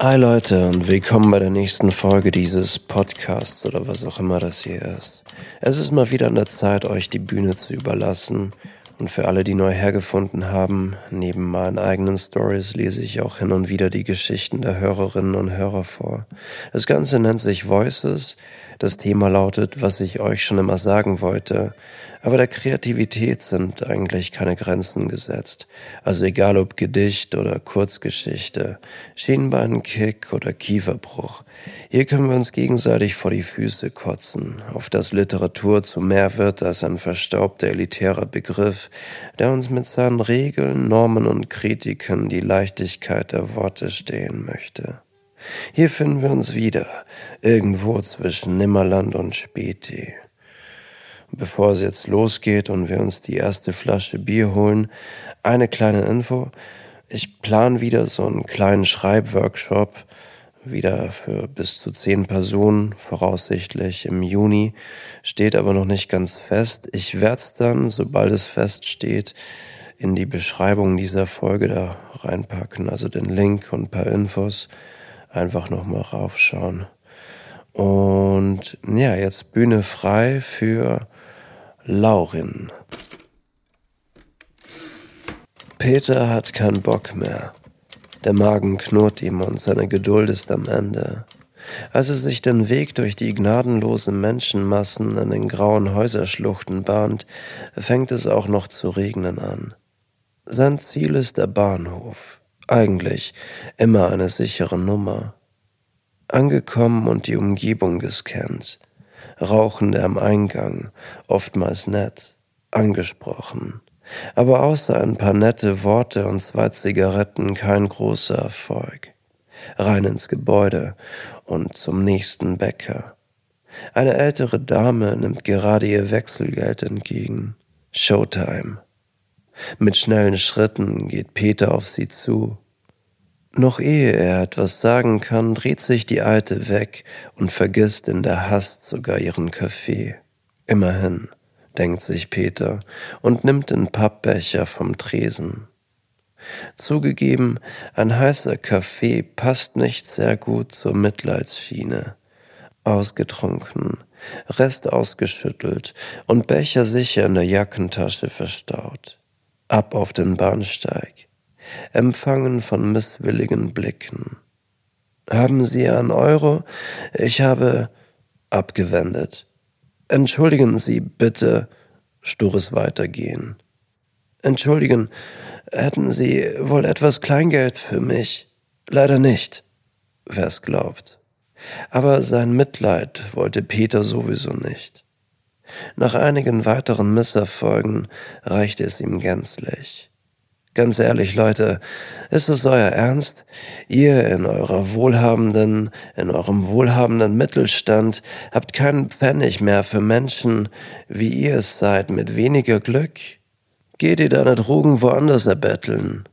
Hi Leute und willkommen bei der nächsten Folge dieses Podcasts oder was auch immer das hier ist. Es ist mal wieder an der Zeit, euch die Bühne zu überlassen. Und für alle, die neu hergefunden haben, neben meinen eigenen Stories lese ich auch hin und wieder die Geschichten der Hörerinnen und Hörer vor. Das Ganze nennt sich Voices das Thema lautet, was ich euch schon immer sagen wollte, aber der Kreativität sind eigentlich keine Grenzen gesetzt. Also egal ob Gedicht oder Kurzgeschichte, Schienbeinkick oder Kieferbruch. Hier können wir uns gegenseitig vor die Füße kotzen, auf das Literatur zu mehr wird als ein verstaubter elitärer Begriff, der uns mit seinen Regeln, Normen und Kritiken die Leichtigkeit der Worte stehen möchte. Hier finden wir uns wieder, irgendwo zwischen Nimmerland und Späti. Bevor es jetzt losgeht und wir uns die erste Flasche Bier holen, eine kleine Info. Ich plane wieder so einen kleinen Schreibworkshop, wieder für bis zu zehn Personen, voraussichtlich im Juni, steht aber noch nicht ganz fest. Ich werde es dann, sobald es feststeht, in die Beschreibung dieser Folge da reinpacken, also den Link und ein paar Infos einfach nochmal raufschauen. Und ja, jetzt Bühne frei für Laurin. Peter hat keinen Bock mehr. Der Magen knurrt ihm und seine Geduld ist am Ende. Als er sich den Weg durch die gnadenlosen Menschenmassen in den grauen Häuserschluchten bahnt, fängt es auch noch zu regnen an. Sein Ziel ist der Bahnhof eigentlich immer eine sichere Nummer. Angekommen und die Umgebung gescannt, Rauchende am Eingang, oftmals nett, angesprochen, aber außer ein paar nette Worte und zwei Zigaretten kein großer Erfolg. Rein ins Gebäude und zum nächsten Bäcker. Eine ältere Dame nimmt gerade ihr Wechselgeld entgegen. Showtime. Mit schnellen Schritten geht Peter auf sie zu. Noch ehe er etwas sagen kann, dreht sich die Alte weg und vergisst in der Hast sogar ihren Kaffee. Immerhin, denkt sich Peter und nimmt den Pappbecher vom Tresen. Zugegeben, ein heißer Kaffee passt nicht sehr gut zur Mitleidsschiene. Ausgetrunken, Rest ausgeschüttelt und Becher sicher in der Jackentasche verstaut ab auf den Bahnsteig, empfangen von misswilligen Blicken. Haben Sie ein Euro? Ich habe abgewendet. Entschuldigen Sie bitte, stures Weitergehen. Entschuldigen, hätten Sie wohl etwas Kleingeld für mich? Leider nicht, wer's glaubt. Aber sein Mitleid wollte Peter sowieso nicht. Nach einigen weiteren Misserfolgen reichte es ihm gänzlich. Ganz ehrlich, Leute, ist es euer Ernst? Ihr in eurer wohlhabenden, in eurem wohlhabenden Mittelstand habt keinen Pfennig mehr für Menschen, wie ihr es seid, mit weniger Glück? Geht ihr deine Drogen woanders erbetteln?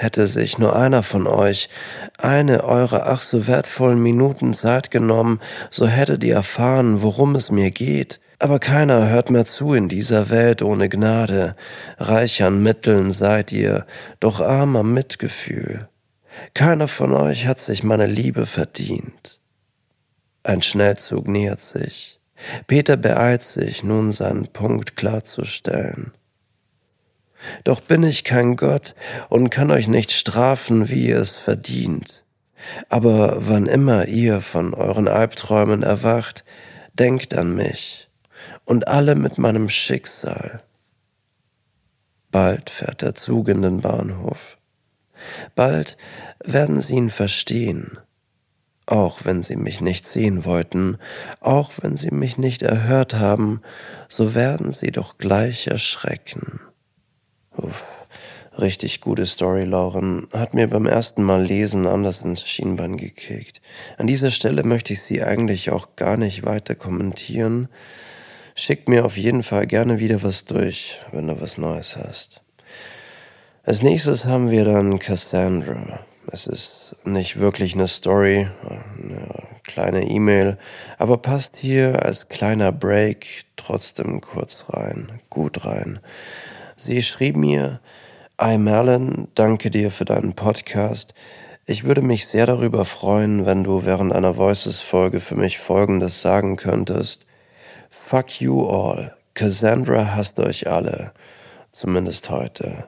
Hätte sich nur einer von euch eine eurer ach so wertvollen Minuten Zeit genommen, so hättet ihr erfahren, worum es mir geht. Aber keiner hört mehr zu in dieser Welt ohne Gnade. Reich an Mitteln seid ihr, doch arm am Mitgefühl. Keiner von euch hat sich meine Liebe verdient. Ein Schnellzug nähert sich. Peter beeilt sich, nun seinen Punkt klarzustellen. Doch bin ich kein Gott und kann euch nicht strafen, wie ihr es verdient. Aber wann immer ihr von euren Albträumen erwacht, denkt an mich und alle mit meinem Schicksal. Bald fährt der Zug in den Bahnhof. Bald werden sie ihn verstehen, auch wenn sie mich nicht sehen wollten, auch wenn sie mich nicht erhört haben, so werden sie doch gleich erschrecken. Uff, richtig gute Story, Lauren. Hat mir beim ersten Mal lesen anders ins Schienbein gekickt. An dieser Stelle möchte ich sie eigentlich auch gar nicht weiter kommentieren. Schickt mir auf jeden Fall gerne wieder was durch, wenn du was Neues hast. Als nächstes haben wir dann Cassandra. Es ist nicht wirklich eine Story, eine kleine E-Mail, aber passt hier als kleiner Break trotzdem kurz rein, gut rein. Sie schrieb mir, Hi Merlin, danke dir für deinen Podcast. Ich würde mich sehr darüber freuen, wenn du während einer Voices-Folge für mich Folgendes sagen könntest. Fuck you all. Cassandra hasst euch alle. Zumindest heute.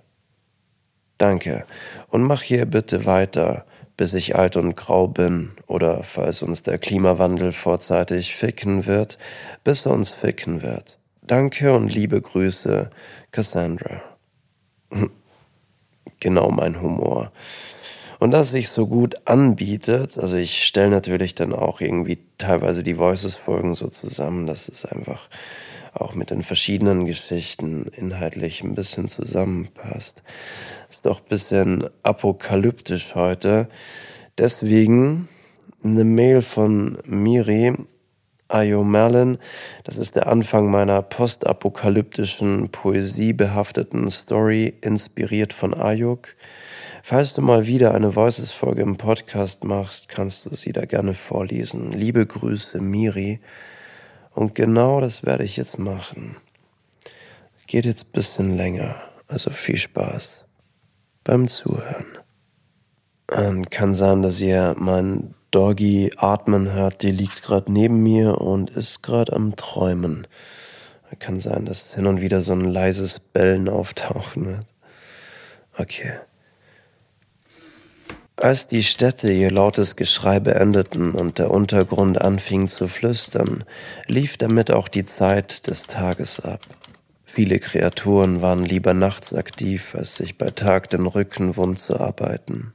Danke. Und mach hier bitte weiter, bis ich alt und grau bin oder falls uns der Klimawandel vorzeitig ficken wird, bis er uns ficken wird. Danke und liebe Grüße, Cassandra. Genau mein Humor. Und dass sich so gut anbietet, also ich stelle natürlich dann auch irgendwie teilweise die Voices-Folgen so zusammen, dass es einfach auch mit den verschiedenen Geschichten inhaltlich ein bisschen zusammenpasst. Ist doch ein bisschen apokalyptisch heute. Deswegen eine Mail von Miri Ayo Merlin. Das ist der Anfang meiner postapokalyptischen, poesiebehafteten Story, inspiriert von Ayuk. Falls du mal wieder eine Voices-Folge im Podcast machst, kannst du sie da gerne vorlesen. Liebe Grüße, Miri. Und genau das werde ich jetzt machen. Geht jetzt ein bisschen länger, also viel Spaß beim Zuhören. Und kann sein, dass ihr mein Doggy atmen hört, die liegt gerade neben mir und ist gerade am Träumen. Kann sein, dass hin und wieder so ein leises Bellen auftauchen wird. Okay. Als die Städte ihr lautes Geschrei beendeten und der Untergrund anfing zu flüstern, lief damit auch die Zeit des Tages ab. Viele Kreaturen waren lieber nachts aktiv, als sich bei Tag den Rücken wund zu arbeiten.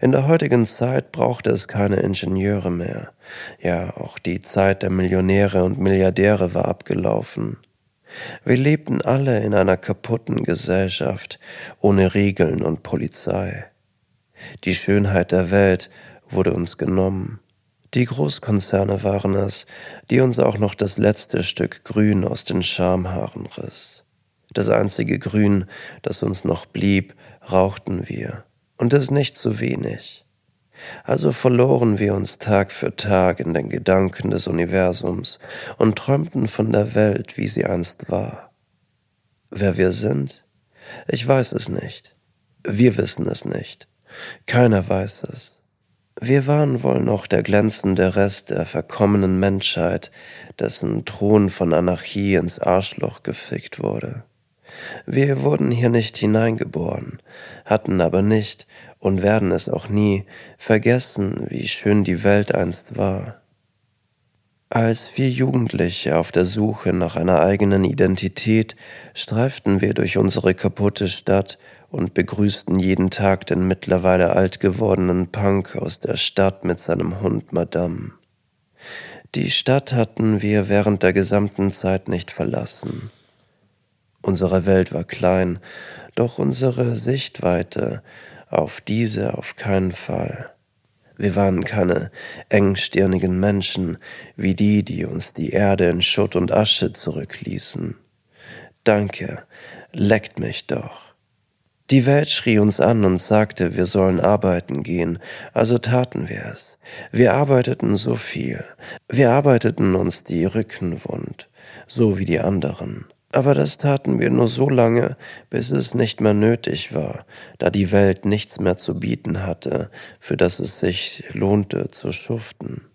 In der heutigen Zeit brauchte es keine Ingenieure mehr. Ja, auch die Zeit der Millionäre und Milliardäre war abgelaufen. Wir lebten alle in einer kaputten Gesellschaft, ohne Regeln und Polizei. Die Schönheit der Welt wurde uns genommen. Die Großkonzerne waren es, die uns auch noch das letzte Stück Grün aus den Schamhaaren riss. Das einzige Grün, das uns noch blieb, rauchten wir, und das nicht zu wenig. Also verloren wir uns Tag für Tag in den Gedanken des Universums und träumten von der Welt, wie sie einst war. Wer wir sind? Ich weiß es nicht. Wir wissen es nicht. Keiner weiß es. Wir waren wohl noch der glänzende Rest der verkommenen Menschheit, dessen Thron von Anarchie ins Arschloch gefickt wurde. Wir wurden hier nicht hineingeboren, hatten aber nicht und werden es auch nie vergessen, wie schön die Welt einst war. Als vier Jugendliche auf der Suche nach einer eigenen Identität streiften wir durch unsere kaputte Stadt und begrüßten jeden Tag den mittlerweile alt gewordenen Punk aus der Stadt mit seinem Hund Madame. Die Stadt hatten wir während der gesamten Zeit nicht verlassen. Unsere Welt war klein, doch unsere Sichtweite auf diese auf keinen Fall. Wir waren keine engstirnigen Menschen wie die, die uns die Erde in Schutt und Asche zurückließen. Danke, leckt mich doch. Die Welt schrie uns an und sagte, wir sollen arbeiten gehen, also taten wir es. Wir arbeiteten so viel, wir arbeiteten uns die Rücken wund, so wie die anderen. Aber das taten wir nur so lange, bis es nicht mehr nötig war, da die Welt nichts mehr zu bieten hatte, für das es sich lohnte zu schuften.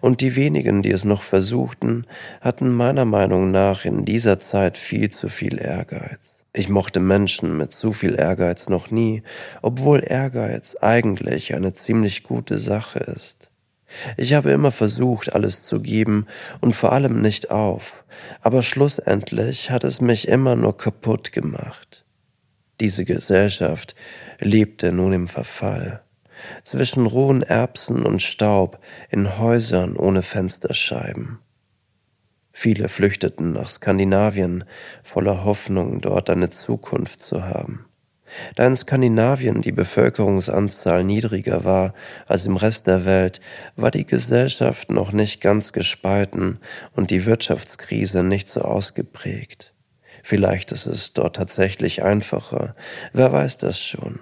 Und die wenigen, die es noch versuchten, hatten meiner Meinung nach in dieser Zeit viel zu viel Ehrgeiz. Ich mochte Menschen mit zu viel Ehrgeiz noch nie, obwohl Ehrgeiz eigentlich eine ziemlich gute Sache ist. Ich habe immer versucht, alles zu geben und vor allem nicht auf, aber schlussendlich hat es mich immer nur kaputt gemacht. Diese Gesellschaft lebte nun im Verfall. Zwischen rohen Erbsen und Staub in Häusern ohne Fensterscheiben. Viele flüchteten nach Skandinavien, voller Hoffnung, dort eine Zukunft zu haben. Da in Skandinavien die Bevölkerungsanzahl niedriger war als im Rest der Welt, war die Gesellschaft noch nicht ganz gespalten und die Wirtschaftskrise nicht so ausgeprägt. Vielleicht ist es dort tatsächlich einfacher, wer weiß das schon.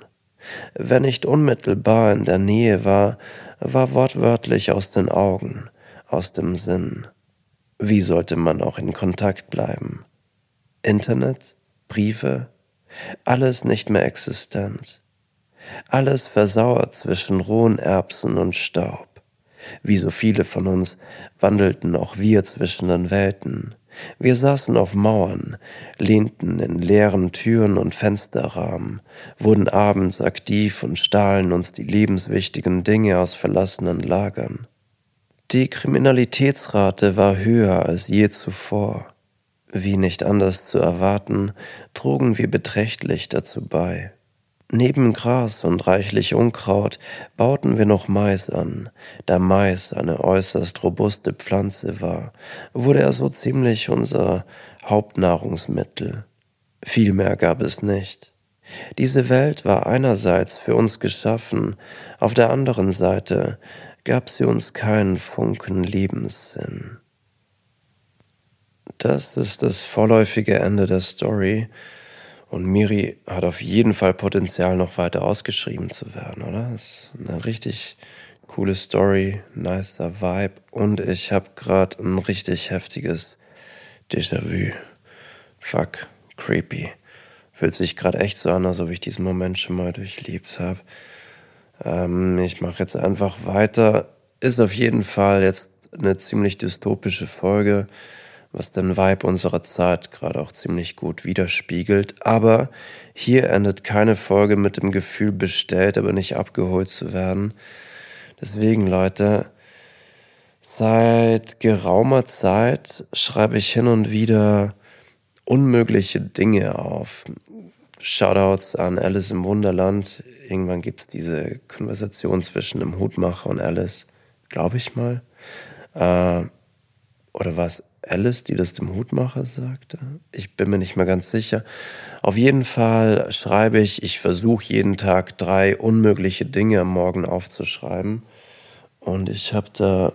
Wer nicht unmittelbar in der Nähe war, war wortwörtlich aus den Augen, aus dem Sinn. Wie sollte man auch in Kontakt bleiben? Internet? Briefe? Alles nicht mehr existent. Alles versauert zwischen rohen Erbsen und Staub. Wie so viele von uns wandelten auch wir zwischen den Welten. Wir saßen auf Mauern, lehnten in leeren Türen und Fensterrahmen, wurden abends aktiv und stahlen uns die lebenswichtigen Dinge aus verlassenen Lagern. Die Kriminalitätsrate war höher als je zuvor. Wie nicht anders zu erwarten, trugen wir beträchtlich dazu bei. Neben Gras und reichlich Unkraut bauten wir noch Mais an. Da Mais eine äußerst robuste Pflanze war, wurde er so ziemlich unser Hauptnahrungsmittel. Viel mehr gab es nicht. Diese Welt war einerseits für uns geschaffen, auf der anderen Seite gab sie uns keinen Funken Lebenssinn. Das ist das vorläufige Ende der Story, und Miri hat auf jeden Fall Potenzial, noch weiter ausgeschrieben zu werden, oder? Das ist eine richtig coole Story, nicer Vibe. Und ich habe gerade ein richtig heftiges Déjà-vu. Fuck, creepy. Fühlt sich gerade echt so an, als ob ich diesen Moment schon mal durchlebt habe. Ähm, ich mache jetzt einfach weiter. Ist auf jeden Fall jetzt eine ziemlich dystopische Folge was den Vibe unserer Zeit gerade auch ziemlich gut widerspiegelt. Aber hier endet keine Folge mit dem Gefühl, bestellt, aber nicht abgeholt zu werden. Deswegen, Leute, seit geraumer Zeit schreibe ich hin und wieder unmögliche Dinge auf. Shoutouts an Alice im Wunderland. Irgendwann gibt es diese Konversation zwischen dem Hutmacher und Alice, glaube ich mal. Äh, oder was Alice, die das dem Hutmacher sagte? Ich bin mir nicht mehr ganz sicher. Auf jeden Fall schreibe ich, ich versuche jeden Tag drei unmögliche Dinge am Morgen aufzuschreiben. Und ich habe da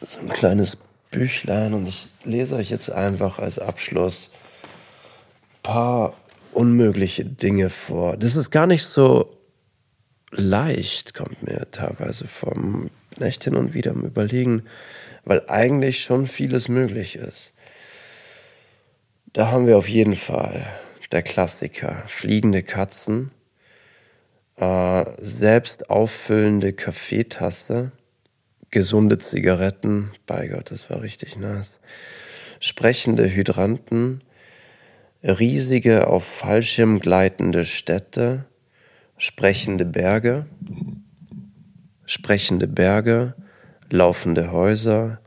so ein kleines Büchlein und ich lese euch jetzt einfach als Abschluss ein paar unmögliche Dinge vor. Das ist gar nicht so leicht, kommt mir teilweise vor. Bin hin und wieder am Überlegen, weil eigentlich schon vieles möglich ist. Da haben wir auf jeden Fall der Klassiker, fliegende Katzen, äh, selbst auffüllende Kaffeetasse, gesunde Zigaretten, bei Gott, das war richtig nice, sprechende Hydranten, riesige auf Fallschirm gleitende Städte, sprechende Berge, sprechende Berge, laufende Häuser,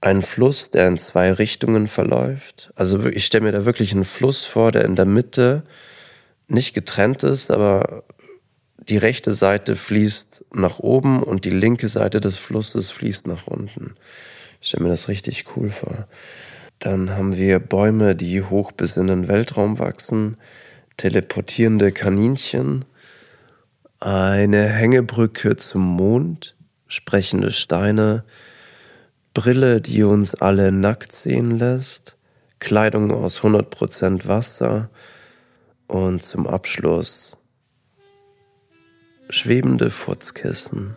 ein Fluss, der in zwei Richtungen verläuft. Also ich stelle mir da wirklich einen Fluss vor, der in der Mitte nicht getrennt ist, aber die rechte Seite fließt nach oben und die linke Seite des Flusses fließt nach unten. Ich stelle mir das richtig cool vor. Dann haben wir Bäume, die hoch bis in den Weltraum wachsen, teleportierende Kaninchen, eine Hängebrücke zum Mond, sprechende Steine, Brille, die uns alle nackt sehen lässt, Kleidung aus 100% Wasser und zum Abschluss schwebende Furzkissen.